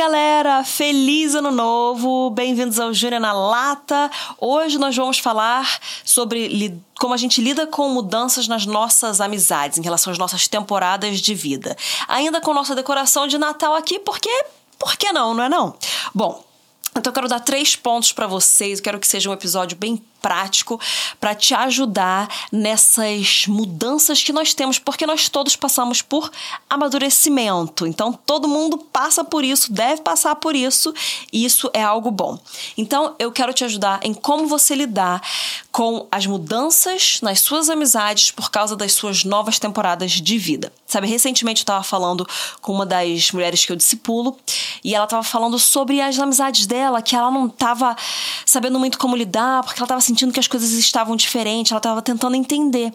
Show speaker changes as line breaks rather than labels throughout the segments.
galera! Feliz ano novo! Bem-vindos ao Júnior na Lata. Hoje nós vamos falar sobre como a gente lida com mudanças nas nossas amizades, em relação às nossas temporadas de vida. Ainda com nossa decoração de Natal aqui, porque. Por que não, não é não? Bom, então eu quero dar três pontos para vocês. Eu quero que seja um episódio bem prático para te ajudar nessas mudanças que nós temos, porque nós todos passamos por amadurecimento. Então, todo mundo passa por isso, deve passar por isso, e isso é algo bom. Então, eu quero te ajudar em como você lidar com as mudanças nas suas amizades por causa das suas novas temporadas de vida. Sabe, recentemente eu estava falando com uma das mulheres que eu discipulo e ela estava falando sobre as amizades dela, que ela não estava sabendo muito como lidar, porque ela estava sentindo que as coisas estavam diferentes, ela estava tentando entender.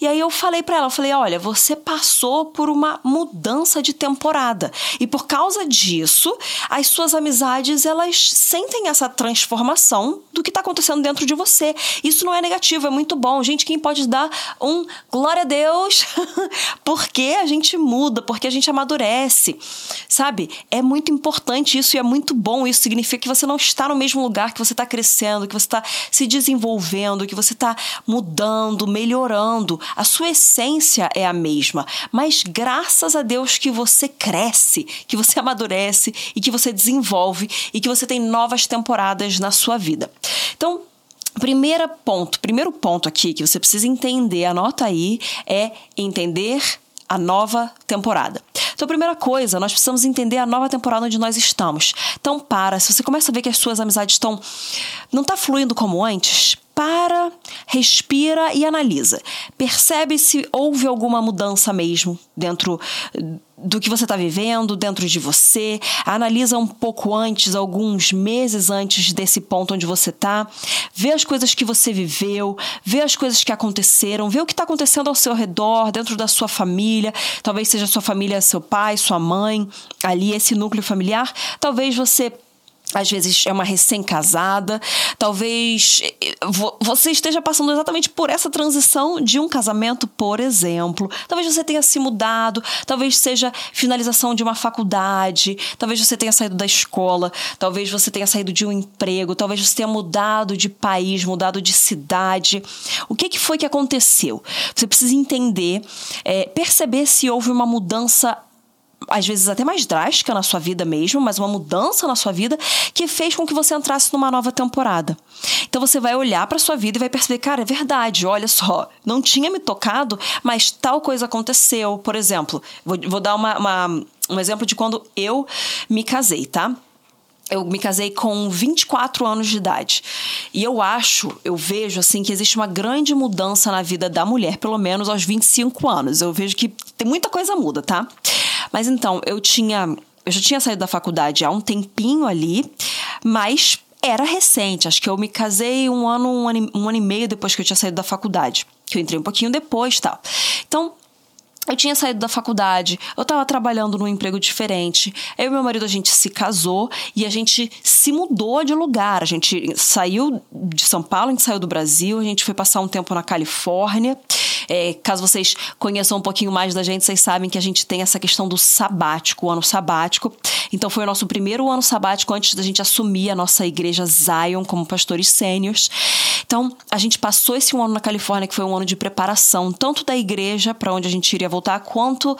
E aí eu falei para ela, eu falei: "Olha, você passou por uma mudança de temporada e por causa disso, as suas amizades elas sentem essa transformação do que está acontecendo dentro de você. Isso não é negativo, é muito bom. Gente, quem pode dar um glória a Deus porque a gente muda, porque a gente amadurece, sabe? É muito importante isso e é muito bom. Isso significa que você não está no mesmo lugar, que você está crescendo, que você está se desenvolvendo desenvolvendo, que você está mudando, melhorando. A sua essência é a mesma, mas graças a Deus que você cresce, que você amadurece e que você desenvolve e que você tem novas temporadas na sua vida. Então, primeiro ponto, primeiro ponto aqui que você precisa entender, anota aí, é entender a nova temporada. Então, a primeira coisa, nós precisamos entender a nova temporada onde nós estamos. Então, para, se você começa a ver que as suas amizades estão não está fluindo como antes, para, respira e analisa. Percebe se houve alguma mudança mesmo dentro do que você está vivendo, dentro de você. Analisa um pouco antes, alguns meses antes desse ponto onde você está. Vê as coisas que você viveu, vê as coisas que aconteceram, vê o que está acontecendo ao seu redor, dentro da sua família. Talvez seja sua família, seu pai, sua mãe, ali esse núcleo familiar. Talvez você às vezes é uma recém-casada, talvez eh, você esteja passando exatamente por essa transição de um casamento, por exemplo. Talvez você tenha se mudado, talvez seja finalização de uma faculdade, talvez você tenha saído da escola, talvez você tenha saído de um emprego, talvez você tenha mudado de país, mudado de cidade. O que, que foi que aconteceu? Você precisa entender, é, perceber se houve uma mudança às vezes até mais drástica na sua vida mesmo, mas uma mudança na sua vida que fez com que você entrasse numa nova temporada. Então você vai olhar para sua vida e vai perceber, cara, é verdade, olha só, não tinha me tocado, mas tal coisa aconteceu. Por exemplo, vou, vou dar uma, uma, um exemplo de quando eu me casei, tá? eu me casei com 24 anos de idade. E eu acho, eu vejo assim que existe uma grande mudança na vida da mulher, pelo menos aos 25 anos. Eu vejo que tem muita coisa muda, tá? Mas então, eu tinha. Eu já tinha saído da faculdade há um tempinho ali, mas era recente. Acho que eu me casei um ano, um ano, um ano e meio depois que eu tinha saído da faculdade. Que eu entrei um pouquinho depois tal. Então, eu tinha saído da faculdade, eu estava trabalhando num emprego diferente. Eu e meu marido a gente se casou e a gente se mudou de lugar. A gente saiu de São Paulo, a gente saiu do Brasil, a gente foi passar um tempo na Califórnia. É, caso vocês conheçam um pouquinho mais da gente, vocês sabem que a gente tem essa questão do sabático, o ano sabático. Então foi o nosso primeiro ano sabático antes da gente assumir a nossa igreja Zion como pastores sêniores. Então a gente passou esse ano na Califórnia, que foi um ano de preparação, tanto da igreja para onde a gente iria voltar, quanto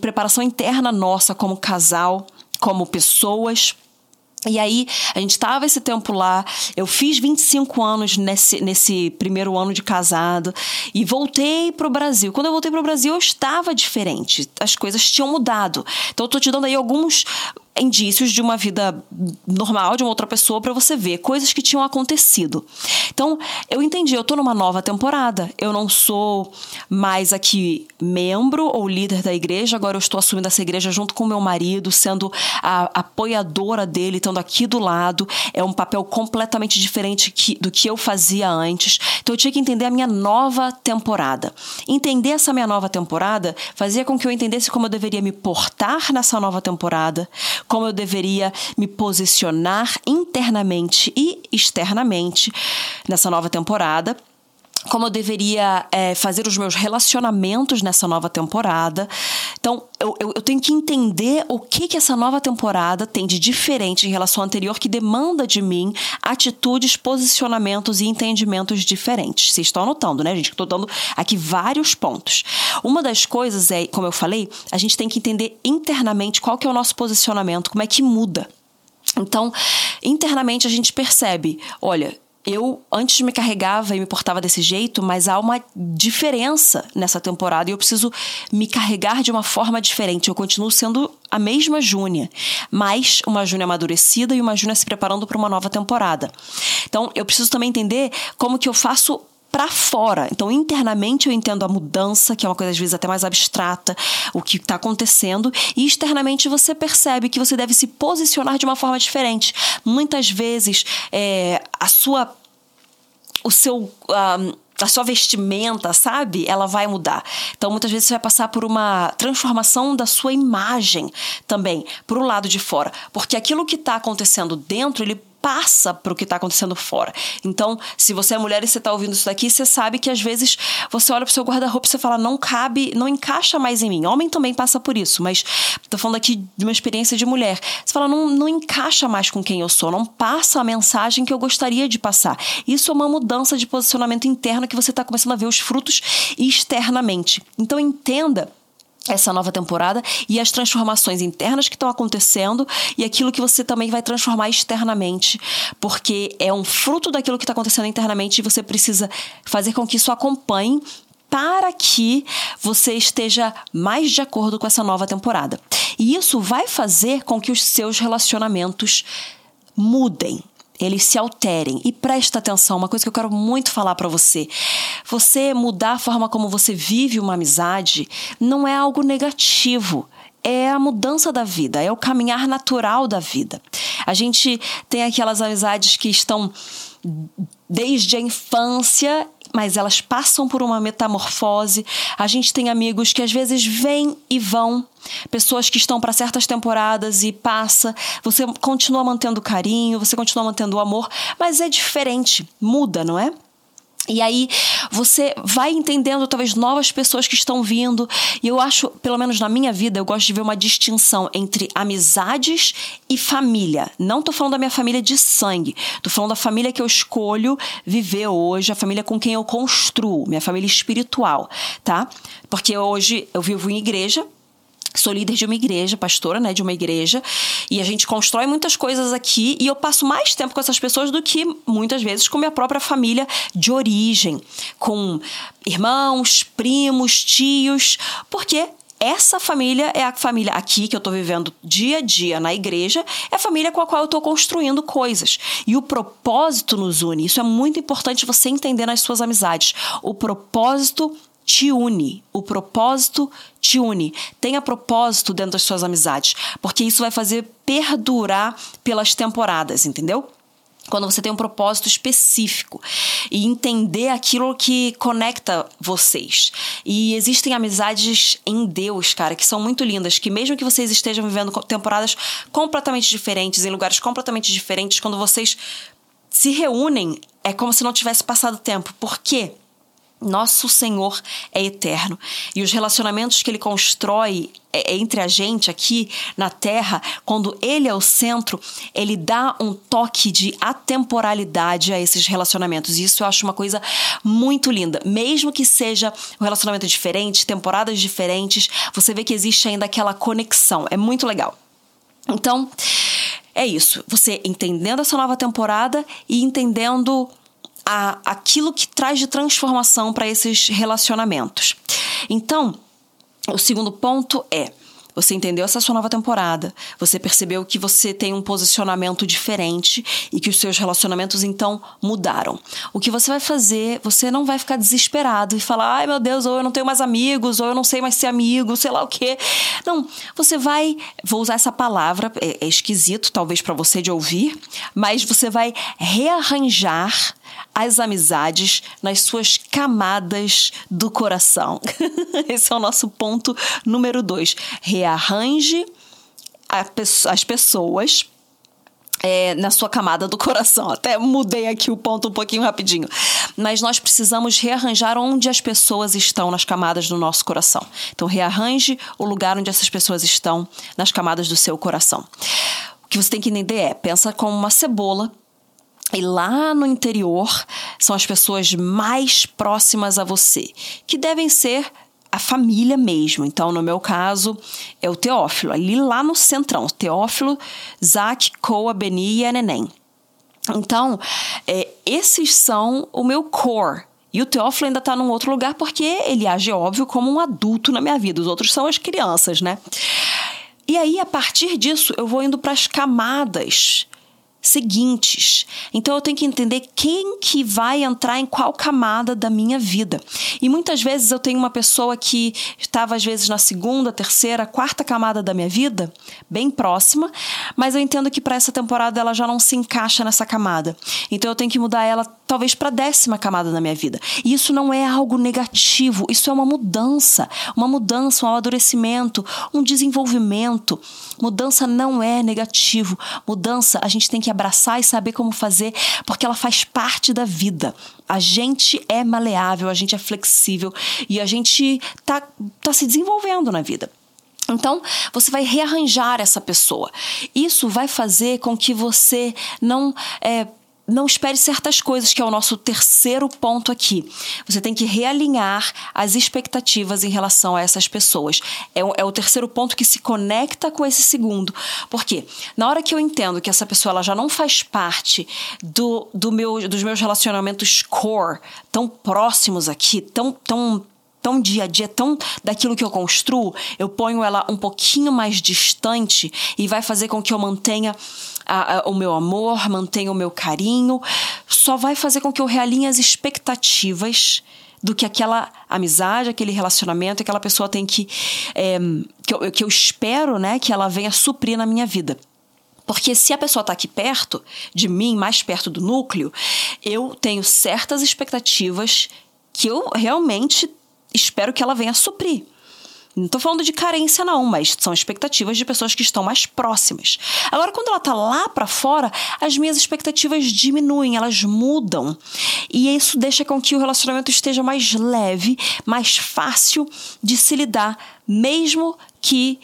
preparação interna nossa como casal, como pessoas. E aí, a gente estava esse tempo lá, eu fiz 25 anos nesse, nesse primeiro ano de casado e voltei para o Brasil. Quando eu voltei para o Brasil, eu estava diferente, as coisas tinham mudado. Então, eu tô te dando aí alguns indícios de uma vida normal de uma outra pessoa para você ver coisas que tinham acontecido. Então, eu entendi, eu tô numa nova temporada. Eu não sou mais aqui membro ou líder da igreja, agora eu estou assumindo essa igreja junto com meu marido, sendo a apoiadora dele, estando aqui do lado. É um papel completamente diferente que, do que eu fazia antes. Então, eu tinha que entender a minha nova temporada. Entender essa minha nova temporada fazia com que eu entendesse como eu deveria me portar nessa nova temporada, como eu deveria me posicionar internamente e externamente nessa nova temporada como eu deveria é, fazer os meus relacionamentos nessa nova temporada. Então, eu, eu, eu tenho que entender o que, que essa nova temporada tem de diferente em relação à anterior que demanda de mim atitudes, posicionamentos e entendimentos diferentes. Vocês estão anotando, né, gente? Estou dando aqui vários pontos. Uma das coisas é, como eu falei, a gente tem que entender internamente qual que é o nosso posicionamento, como é que muda. Então, internamente a gente percebe, olha, eu antes me carregava e me portava desse jeito, mas há uma diferença nessa temporada e eu preciso me carregar de uma forma diferente. Eu continuo sendo a mesma Júnia, mas uma Júnia amadurecida e uma Júnia se preparando para uma nova temporada. Então, eu preciso também entender como que eu faço para fora. Então, internamente eu entendo a mudança, que é uma coisa às vezes até mais abstrata, o que está acontecendo, e externamente você percebe que você deve se posicionar de uma forma diferente. Muitas vezes é, a sua o seu a sua vestimenta, sabe? Ela vai mudar. Então, muitas vezes você vai passar por uma transformação da sua imagem também, para o lado de fora. Porque aquilo que está acontecendo dentro, ele passa para o que está acontecendo fora. Então, se você é mulher e você está ouvindo isso daqui, você sabe que às vezes você olha para o seu guarda-roupa e você fala, não cabe, não encaixa mais em mim. Homem também passa por isso, mas estou falando aqui de uma experiência de mulher. Você fala, não, não encaixa mais com quem eu sou, não passa a mensagem que eu gostaria de passar. Isso é uma mudança de posicionamento interno que você está começando a ver os frutos externamente. Então, entenda essa nova temporada e as transformações internas que estão acontecendo e aquilo que você também vai transformar externamente, porque é um fruto daquilo que está acontecendo internamente e você precisa fazer com que isso acompanhe para que você esteja mais de acordo com essa nova temporada. E isso vai fazer com que os seus relacionamentos mudem eles se alterem. E presta atenção, uma coisa que eu quero muito falar para você. Você mudar a forma como você vive uma amizade não é algo negativo é a mudança da vida, é o caminhar natural da vida. A gente tem aquelas amizades que estão desde a infância mas elas passam por uma metamorfose. A gente tem amigos que às vezes vêm e vão, pessoas que estão para certas temporadas e passa. Você continua mantendo carinho, você continua mantendo o amor, mas é diferente, muda, não é? E aí você vai entendendo talvez novas pessoas que estão vindo. E eu acho, pelo menos na minha vida, eu gosto de ver uma distinção entre amizades e família. Não tô falando da minha família de sangue, tô falando da família que eu escolho viver hoje, a família com quem eu construo, minha família espiritual, tá? Porque hoje eu vivo em igreja, sou líder de uma igreja, pastora, né, de uma igreja, e a gente constrói muitas coisas aqui e eu passo mais tempo com essas pessoas do que muitas vezes com minha própria família de origem, com irmãos, primos, tios, porque essa família é a família aqui que eu estou vivendo dia a dia na igreja, é a família com a qual eu estou construindo coisas. E o propósito nos une. Isso é muito importante você entender nas suas amizades. O propósito te une. O propósito te une. Tenha propósito dentro das suas amizades, porque isso vai fazer perdurar pelas temporadas, entendeu? Quando você tem um propósito específico e entender aquilo que conecta vocês. E existem amizades em Deus, cara, que são muito lindas, que mesmo que vocês estejam vivendo temporadas completamente diferentes, em lugares completamente diferentes, quando vocês se reúnem, é como se não tivesse passado tempo. Por quê? Nosso Senhor é eterno e os relacionamentos que ele constrói é, é entre a gente aqui na terra, quando ele é o centro, ele dá um toque de atemporalidade a esses relacionamentos. E isso eu acho uma coisa muito linda. Mesmo que seja um relacionamento diferente, temporadas diferentes, você vê que existe ainda aquela conexão. É muito legal. Então, é isso. Você entendendo essa nova temporada e entendendo a, aquilo que traz de transformação para esses relacionamentos. Então, o segundo ponto é você entendeu essa sua nova temporada, você percebeu que você tem um posicionamento diferente e que os seus relacionamentos então mudaram. O que você vai fazer, você não vai ficar desesperado e falar, ai meu Deus, ou eu não tenho mais amigos, ou eu não sei mais ser amigo, sei lá o quê. Não, você vai, vou usar essa palavra, é, é esquisito talvez para você de ouvir, mas você vai rearranjar as amizades nas suas camadas do coração. Esse é o nosso ponto número dois. Rearranje as pessoas é, na sua camada do coração. Até mudei aqui o ponto um pouquinho rapidinho. Mas nós precisamos rearranjar onde as pessoas estão nas camadas do nosso coração. Então, rearranje o lugar onde essas pessoas estão nas camadas do seu coração. O que você tem que entender é: pensa como uma cebola e lá no interior são as pessoas mais próximas a você, que devem ser a família mesmo. Então, no meu caso, é o Teófilo, ali lá no centrão. Teófilo, Zac, Coa, Beni e a Neném. Então, é, esses são o meu core. E o Teófilo ainda está num outro lugar porque ele age, óbvio, como um adulto na minha vida. Os outros são as crianças, né? E aí, a partir disso, eu vou indo para as camadas seguintes. Então eu tenho que entender quem que vai entrar em qual camada da minha vida. E muitas vezes eu tenho uma pessoa que estava às vezes na segunda, terceira, quarta camada da minha vida, bem próxima, mas eu entendo que para essa temporada ela já não se encaixa nessa camada. Então eu tenho que mudar ela talvez para a décima camada da minha vida. E isso não é algo negativo, isso é uma mudança, uma mudança, um amadurecimento, um desenvolvimento. Mudança não é negativo. Mudança a gente tem que abraçar e saber como fazer, porque ela faz parte da vida. A gente é maleável, a gente é flexível e a gente tá, tá se desenvolvendo na vida. Então, você vai rearranjar essa pessoa. Isso vai fazer com que você não é, não espere certas coisas, que é o nosso terceiro ponto aqui. Você tem que realinhar as expectativas em relação a essas pessoas. É o, é o terceiro ponto que se conecta com esse segundo. Porque na hora que eu entendo que essa pessoa ela já não faz parte do, do meu, dos meus relacionamentos core, tão próximos aqui, tão, tão tão dia a dia, tão daquilo que eu construo, eu ponho ela um pouquinho mais distante e vai fazer com que eu mantenha a, a, o meu amor, mantenha o meu carinho, só vai fazer com que eu realinhe as expectativas do que aquela amizade, aquele relacionamento, aquela pessoa tem que. É, que, eu, que eu espero né, que ela venha suprir na minha vida. Porque se a pessoa está aqui perto de mim, mais perto do núcleo, eu tenho certas expectativas que eu realmente espero que ela venha suprir. Não estou falando de carência, não, mas são expectativas de pessoas que estão mais próximas. Agora, quando ela está lá para fora, as minhas expectativas diminuem, elas mudam. E isso deixa com que o relacionamento esteja mais leve, mais fácil de se lidar, mesmo que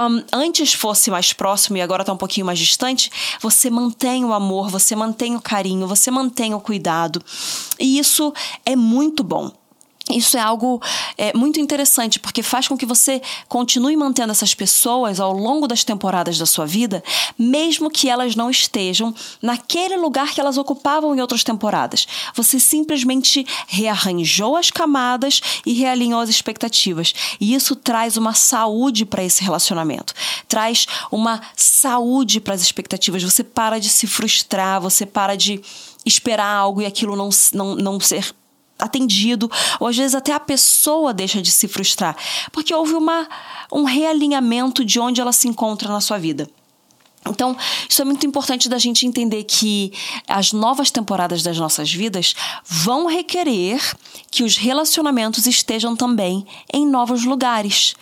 um, antes fosse mais próximo e agora está um pouquinho mais distante, você mantém o amor, você mantém o carinho, você mantém o cuidado. E isso é muito bom. Isso é algo é, muito interessante, porque faz com que você continue mantendo essas pessoas ao longo das temporadas da sua vida, mesmo que elas não estejam naquele lugar que elas ocupavam em outras temporadas. Você simplesmente rearranjou as camadas e realinhou as expectativas. E isso traz uma saúde para esse relacionamento, traz uma saúde para as expectativas. Você para de se frustrar, você para de esperar algo e aquilo não, não, não ser atendido, ou às vezes até a pessoa deixa de se frustrar, porque houve uma, um realinhamento de onde ela se encontra na sua vida. Então, isso é muito importante da gente entender que as novas temporadas das nossas vidas vão requerer que os relacionamentos estejam também em novos lugares,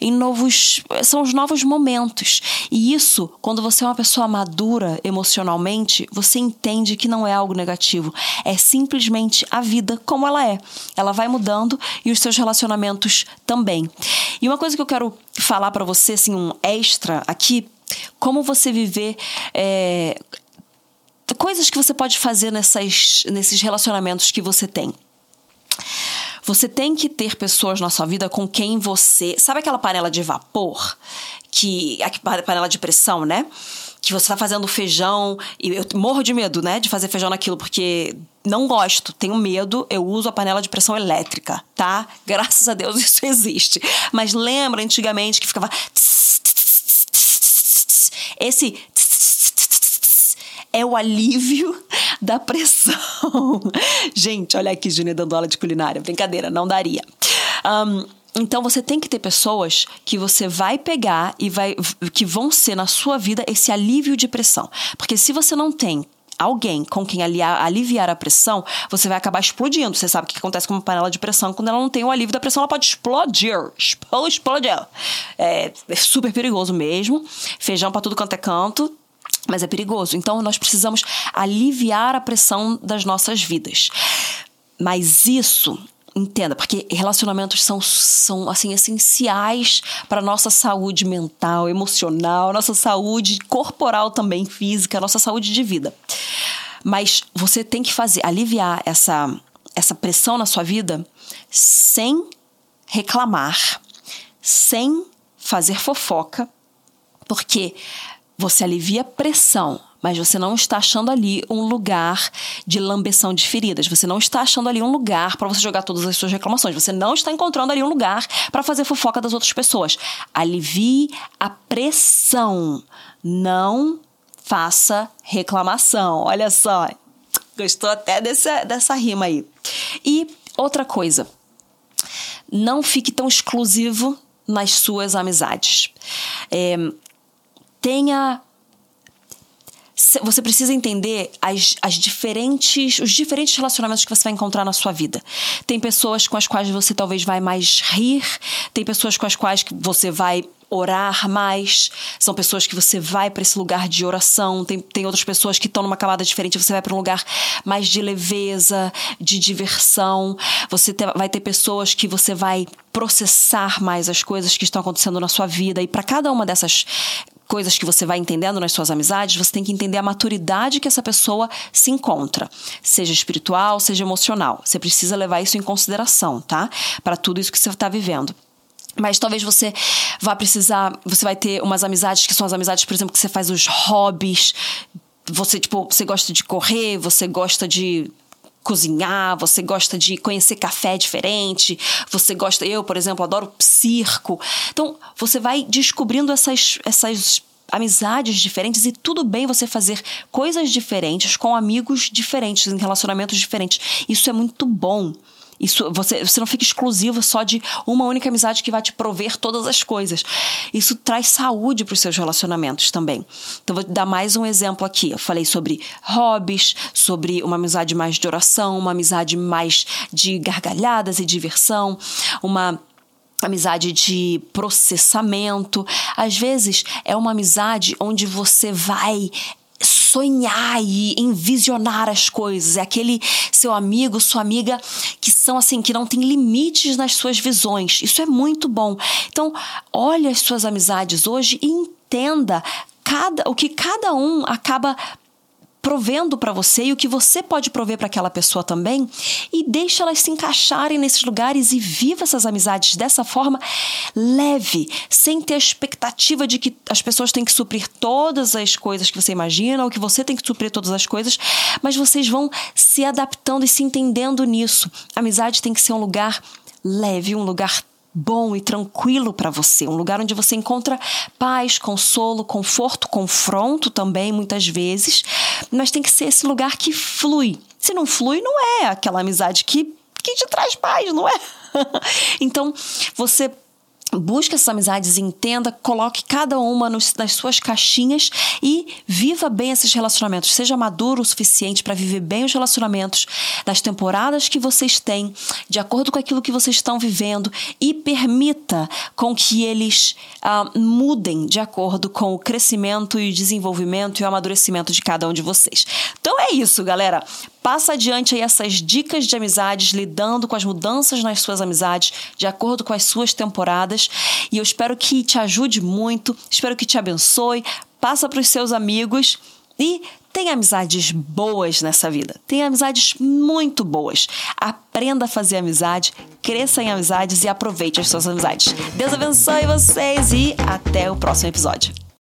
em novos são os novos momentos. E isso, quando você é uma pessoa madura emocionalmente, você entende que não é algo negativo, é simplesmente a vida como ela é. Ela vai mudando e os seus relacionamentos também. E uma coisa que eu quero falar para você assim um extra aqui como você viver. É, coisas que você pode fazer nessas, nesses relacionamentos que você tem. Você tem que ter pessoas na sua vida com quem você. Sabe aquela panela de vapor? Que. A panela de pressão, né? Que você tá fazendo feijão. E eu morro de medo, né? De fazer feijão naquilo, porque não gosto, tenho medo, eu uso a panela de pressão elétrica, tá? Graças a Deus isso existe. Mas lembra antigamente que ficava. Tss, esse é o alívio da pressão. Gente, olha aqui, Júnior dando aula de culinária. Brincadeira, não daria. Um, então você tem que ter pessoas que você vai pegar e vai que vão ser na sua vida esse alívio de pressão. Porque se você não tem alguém com quem aliar, aliviar a pressão, você vai acabar explodindo. Você sabe o que acontece com uma panela de pressão quando ela não tem o alívio da pressão, ela pode explodir. Explodir. É, é super perigoso mesmo. Feijão para tudo quanto é canto. mas é perigoso. Então nós precisamos aliviar a pressão das nossas vidas. Mas isso entenda, porque relacionamentos são, são assim essenciais para nossa saúde mental, emocional, nossa saúde corporal também, física, nossa saúde de vida. Mas você tem que fazer aliviar essa essa pressão na sua vida sem reclamar, sem fazer fofoca, porque você alivia pressão, mas você não está achando ali um lugar de lambeção de feridas. Você não está achando ali um lugar para você jogar todas as suas reclamações. Você não está encontrando ali um lugar para fazer fofoca das outras pessoas. Alivie a pressão. Não faça reclamação. Olha só. Gostou até dessa, dessa rima aí. E outra coisa. Não fique tão exclusivo nas suas amizades. É, tenha você precisa entender as, as diferentes, os diferentes relacionamentos que você vai encontrar na sua vida. Tem pessoas com as quais você talvez vai mais rir, tem pessoas com as quais você vai orar mais, são pessoas que você vai para esse lugar de oração, tem, tem outras pessoas que estão numa camada diferente, você vai para um lugar mais de leveza, de diversão, você te, vai ter pessoas que você vai processar mais as coisas que estão acontecendo na sua vida, e para cada uma dessas coisas que você vai entendendo nas suas amizades, você tem que entender a maturidade que essa pessoa se encontra, seja espiritual, seja emocional. Você precisa levar isso em consideração, tá? Para tudo isso que você está vivendo. Mas talvez você vá precisar, você vai ter umas amizades que são as amizades, por exemplo, que você faz os hobbies. Você, tipo, você gosta de correr, você gosta de cozinhar, você gosta de conhecer café diferente, você gosta, eu, por exemplo, adoro circo. Então, você vai descobrindo essas essas amizades diferentes e tudo bem você fazer coisas diferentes com amigos diferentes, em relacionamentos diferentes. Isso é muito bom. Isso, você, você não fica exclusivo só de uma única amizade que vai te prover todas as coisas. Isso traz saúde para os seus relacionamentos também. Então, vou dar mais um exemplo aqui. Eu falei sobre hobbies, sobre uma amizade mais de oração, uma amizade mais de gargalhadas e diversão, uma amizade de processamento. Às vezes é uma amizade onde você vai sonhar e envisionar as coisas. É aquele seu amigo, sua amiga que são assim, que não tem limites nas suas visões. Isso é muito bom. Então, olhe as suas amizades hoje e entenda cada o que cada um acaba provendo para você e o que você pode prover para aquela pessoa também e deixa elas se encaixarem nesses lugares e viva essas amizades dessa forma leve, sem ter a expectativa de que as pessoas têm que suprir todas as coisas que você imagina ou que você tem que suprir todas as coisas, mas vocês vão se adaptando e se entendendo nisso. A amizade tem que ser um lugar leve, um lugar bom e tranquilo para você, um lugar onde você encontra paz, consolo, conforto, confronto também muitas vezes, mas tem que ser esse lugar que flui. Se não flui, não é aquela amizade que que te traz paz, não é? então, você Busque essas amizades, entenda, coloque cada uma nos, nas suas caixinhas e viva bem esses relacionamentos. Seja maduro o suficiente para viver bem os relacionamentos das temporadas que vocês têm, de acordo com aquilo que vocês estão vivendo, e permita com que eles ah, mudem de acordo com o crescimento e o desenvolvimento e o amadurecimento de cada um de vocês. Então é isso, galera. Passa adiante aí essas dicas de amizades, lidando com as mudanças nas suas amizades, de acordo com as suas temporadas. E eu espero que te ajude muito, espero que te abençoe. Passa para os seus amigos e tem amizades boas nessa vida. Tem amizades muito boas. Aprenda a fazer amizade, cresça em amizades e aproveite as suas amizades. Deus abençoe vocês e até o próximo episódio.